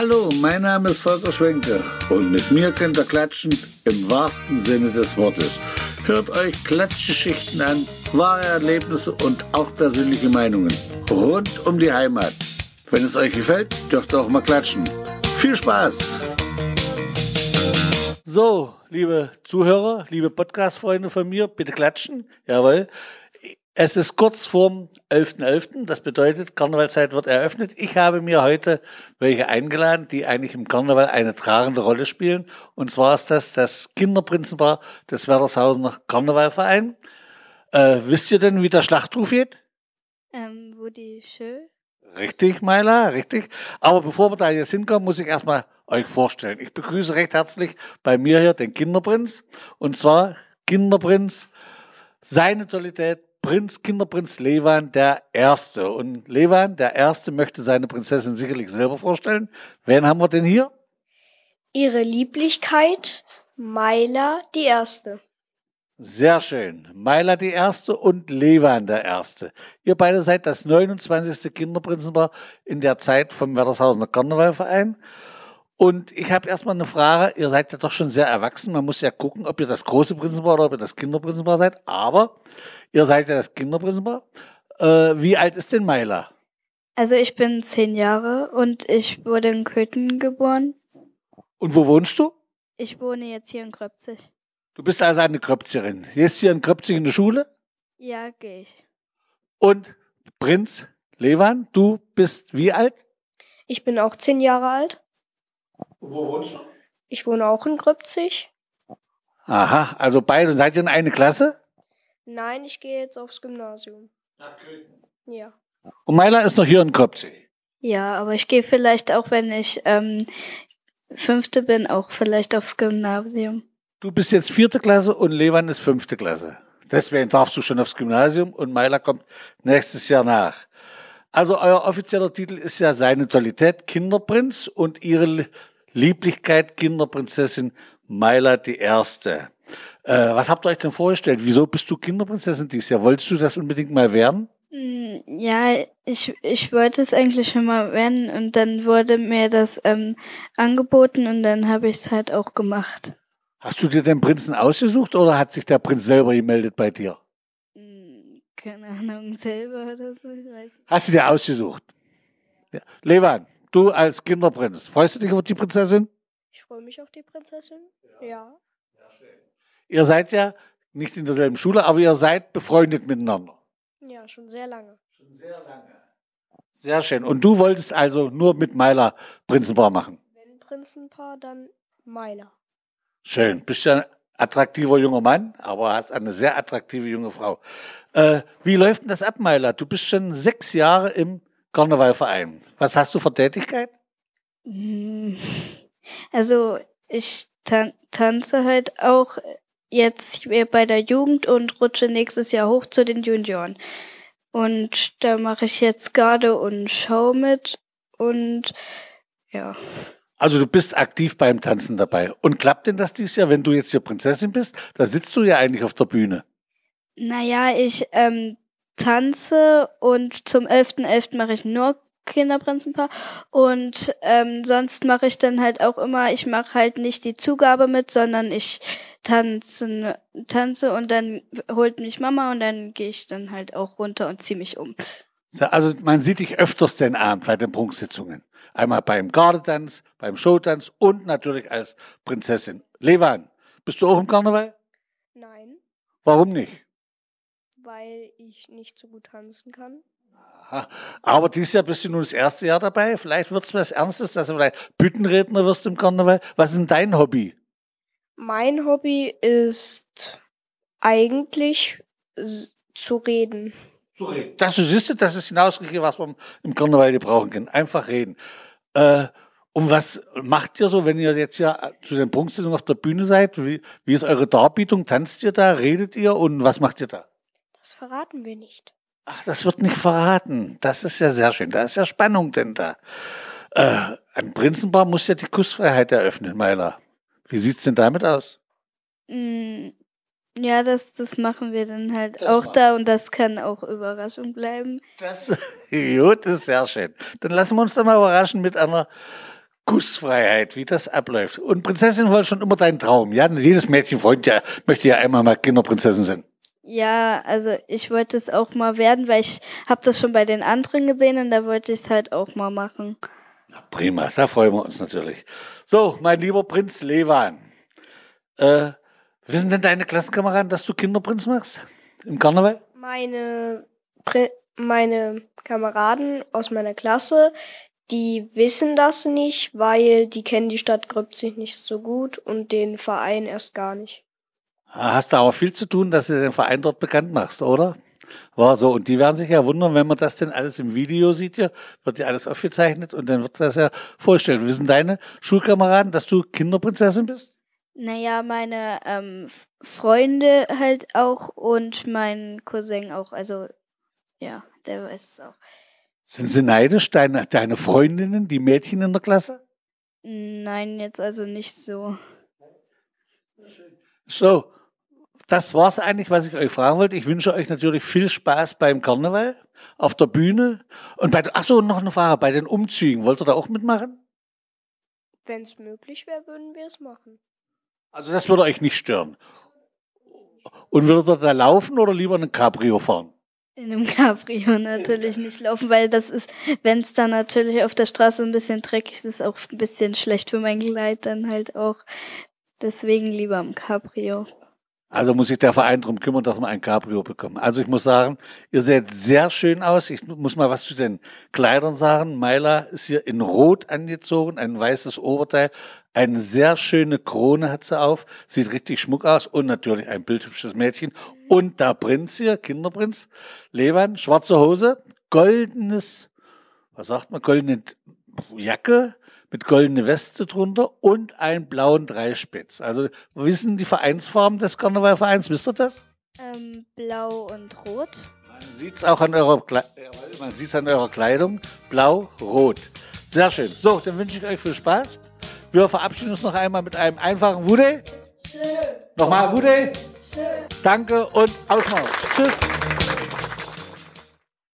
Hallo, mein Name ist Volker Schwenke und mit mir könnt ihr klatschen im wahrsten Sinne des Wortes. Hört euch Klatschgeschichten an, wahre Erlebnisse und auch persönliche Meinungen rund um die Heimat. Wenn es euch gefällt, dürft ihr auch mal klatschen. Viel Spaß! So, liebe Zuhörer, liebe Podcast-Freunde von mir, bitte klatschen. Jawohl. Es ist kurz vorm 11.11., .11., das bedeutet, Karnevalzeit wird eröffnet. Ich habe mir heute welche eingeladen, die eigentlich im Karneval eine tragende Rolle spielen. Und zwar ist das das Kinderprinzenpaar des Werdershausener Karnevalverein. Äh, wisst ihr denn, wie der Schlachtruf geht? Ähm, wo die Schö? Richtig, Maila, richtig. Aber bevor wir da jetzt hinkommen, muss ich erstmal euch vorstellen. Ich begrüße recht herzlich bei mir hier den Kinderprinz. Und zwar Kinderprinz, seine Totalität Prinz, Kinderprinz Levan der Erste. Und Levan der Erste möchte seine Prinzessin sicherlich selber vorstellen. Wen haben wir denn hier? Ihre Lieblichkeit, Maila die Erste. Sehr schön. Maila die Erste und Levan der Erste. Ihr beide seid das 29. Kinderprinzenpaar in der Zeit vom Werdershausener Karnevalverein. Und ich habe erstmal eine Frage. Ihr seid ja doch schon sehr erwachsen. Man muss ja gucken, ob ihr das große Prinzenpaar oder ob ihr das Kinderprinzenpaar seid. Aber ihr seid ja das Kinderprinzenpaar. Äh, wie alt ist denn Maila? Also ich bin zehn Jahre und ich wurde in Köthen geboren. Und wo wohnst du? Ich wohne jetzt hier in Kröpzig. Du bist also eine Kröpzerin. Gehst hier in Kröpzig in die Schule? Ja, gehe ich. Und Prinz Levan, du bist wie alt? Ich bin auch zehn Jahre alt. Wo wohnst du? Ich wohne auch in Grübzig. Aha, also beide seid ihr in eine Klasse? Nein, ich gehe jetzt aufs Gymnasium. Nach Köthen. Ja. Und Meila ist noch hier in Kröpzig. Ja, aber ich gehe vielleicht auch, wenn ich ähm, Fünfte bin, auch vielleicht aufs Gymnasium. Du bist jetzt vierte Klasse und Levan ist fünfte Klasse. Deswegen darfst du schon aufs Gymnasium und Meila kommt nächstes Jahr nach. Also euer offizieller Titel ist ja seine Totalität Kinderprinz und ihre Lieblichkeit Kinderprinzessin Maila die Erste. Äh, was habt ihr euch denn vorgestellt? Wieso bist du Kinderprinzessin dieses Jahr? Wolltest du das unbedingt mal werden? Hm, Ja, ich, ich wollte es eigentlich schon mal werden und dann wurde mir das ähm, angeboten und dann habe ich es halt auch gemacht. Hast du dir den Prinzen ausgesucht oder hat sich der Prinz selber gemeldet bei dir? Hm, Keine Ahnung, selber oder so, ich weiß nicht. Hast du dir ausgesucht? Ja. Levan, du als Kinderprinz, freust du dich auf die Prinzessin? Ich freue mich auf die Prinzessin. Ja. Ihr seid ja nicht in derselben Schule, aber ihr seid befreundet miteinander. Ja, schon sehr lange. Schon sehr lange. Sehr schön. Und du wolltest also nur mit Meiler Prinzenpaar machen? Wenn Prinzenpaar, dann Meiler. Schön. Bist ja ein attraktiver junger Mann, aber hast eine sehr attraktive junge Frau. Äh, wie läuft denn das ab, Meiler? Du bist schon sechs Jahre im Karnevalverein. Was hast du für Tätigkeit? Hm, Also ich tan tanze halt auch jetzt bei der Jugend und rutsche nächstes Jahr hoch zu den Junioren. Und da mache ich jetzt Garde und Schau mit und ja. Also du bist aktiv beim Tanzen dabei. Und klappt denn das dieses Jahr, wenn du jetzt hier Prinzessin bist? Da sitzt du ja eigentlich auf der Bühne. Naja, ich ähm, tanze und zum 11.11. mache ich nur Kinderprinzenpaar und ähm, sonst mache ich dann halt auch immer, ich mache halt nicht die Zugabe mit, sondern ich tanze, tanze und dann holt mich Mama und dann gehe ich dann halt auch runter und ziehe mich um. So, Also man sieht dich öfters den Abend bei den Prunksitzungen. Einmal beim Gardetanz, beim Showtanz und natürlich als Prinzessin. Levan, bist du auch im Karneval? Nein, Warum nicht? Weil ich nicht so gut tanzen kann. Aber dieses Jahr bist du nun das erste Jahr dabei. Vielleicht wird es was Ernstes, dass du vielleicht Büttenredner wirst im Karneval. Was ist denn dein Hobby? Mein Hobby ist eigentlich s- zu reden. Das du siehst, das ist hinausgekriegt, was man im Karneval gebrauchen kann. Einfach reden. Äh, und was macht ihr so, wenn ihr jetzt ja zu den Prunksitzungen auf der Bühne seid? Wie, wie ist eure Darbietung? Tanzt ihr da? Redet ihr? Und was macht ihr da? Das verraten wir nicht. Ach, das wird nicht verraten. Das ist ja sehr schön. Da ist ja Spannung denn da. Äh, ein Prinzenpaar muss ja die Kussfreiheit eröffnen, Meiler. Wie sieht's denn damit aus? Mm, Ja, das, das machen wir dann halt Das auch machen- da und das kann auch Überraschung bleiben. Das, gut, ist sehr schön. Dann lassen wir uns doch mal überraschen mit einer Gussfreiheit, wie das abläuft. Und Prinzessin war schon immer dein Traum, ja? Jedes Mädchen freut ja, möchte ja einmal mal Kinderprinzessin sein. Ja, also ich wollte es auch mal werden, weil ich habe das schon bei den anderen gesehen und da wollte ich es halt auch mal machen. Na, prima, da freuen wir uns natürlich. So, mein lieber Prinz Levan, äh, wissen denn deine Klassenkameraden, dass du Kinderprinz machst? Im Karneval? Meine, Pri meine Kameraden aus meiner Klasse, die wissen das nicht, weil die kennen die Stadt Gröbzig nicht so gut und den Verein erst gar nicht. Hast du aber viel zu tun, dass du den Verein dort bekannt machst, oder? War so. Und die werden sich ja wundern, wenn man das denn alles im Video sieht hier, wird ja alles aufgezeichnet und dann wird das ja vorstellen. Wissen deine Schulkameraden, dass du Kinderprinzessin bist? Naja, meine ähm, Freunde halt auch und mein Cousin auch. Also ja, der weiß es auch. Sind sie neidisch, deine, deine Freundinnen, die Mädchen in der Klasse? Nein, jetzt also nicht so. So, das war's eigentlich, was ich euch fragen wollte. Ich wünsche euch natürlich viel Spaß beim Karneval, auf der Bühne und bei, ach so, noch eine Frage, bei den Umzügen, wollt ihr da auch mitmachen? Wenn es möglich wäre, würden wir es machen. Also das würde euch nicht stören. Und würdet ihr da laufen oder lieber ein Cabrio fahren? In einem Cabrio natürlich nicht laufen, weil das ist, wenn es dann natürlich auf der Straße ein bisschen dreckig ist, ist auch ein bisschen schlecht für mein Kleid dann halt auch. Deswegen lieber im Cabrio. Also muss sich der Verein darum kümmern, dass wir ein Cabrio bekommen. Also ich muss sagen, ihr seht sehr schön aus. Ich muss mal was zu den Kleidern sagen. Maila ist hier in Rot angezogen, ein weißes Oberteil. Eine sehr schöne Krone hat sie auf. Sieht richtig schmuck aus. Und natürlich ein bildhübsches Mädchen. Und der Prinz hier, Kinderprinz, Levan, schwarze Hose, goldenes, was sagt man, goldene Jacke mit goldene Weste drunter und einen blauen Dreispitz. Also wissen die Vereinsfarben des Karnevalvereins, wisst ihr das? Ähm, blau und rot. Man sieht es auch an eurer, Kle man sieht's an eurer Kleidung. Blau, rot. Sehr schön. So, dann wünsche ich euch viel Spaß. Wir verabschieden uns noch einmal mit einem einfachen Wude. Nochmal Wude. Danke und Ausmachen. Tschüss.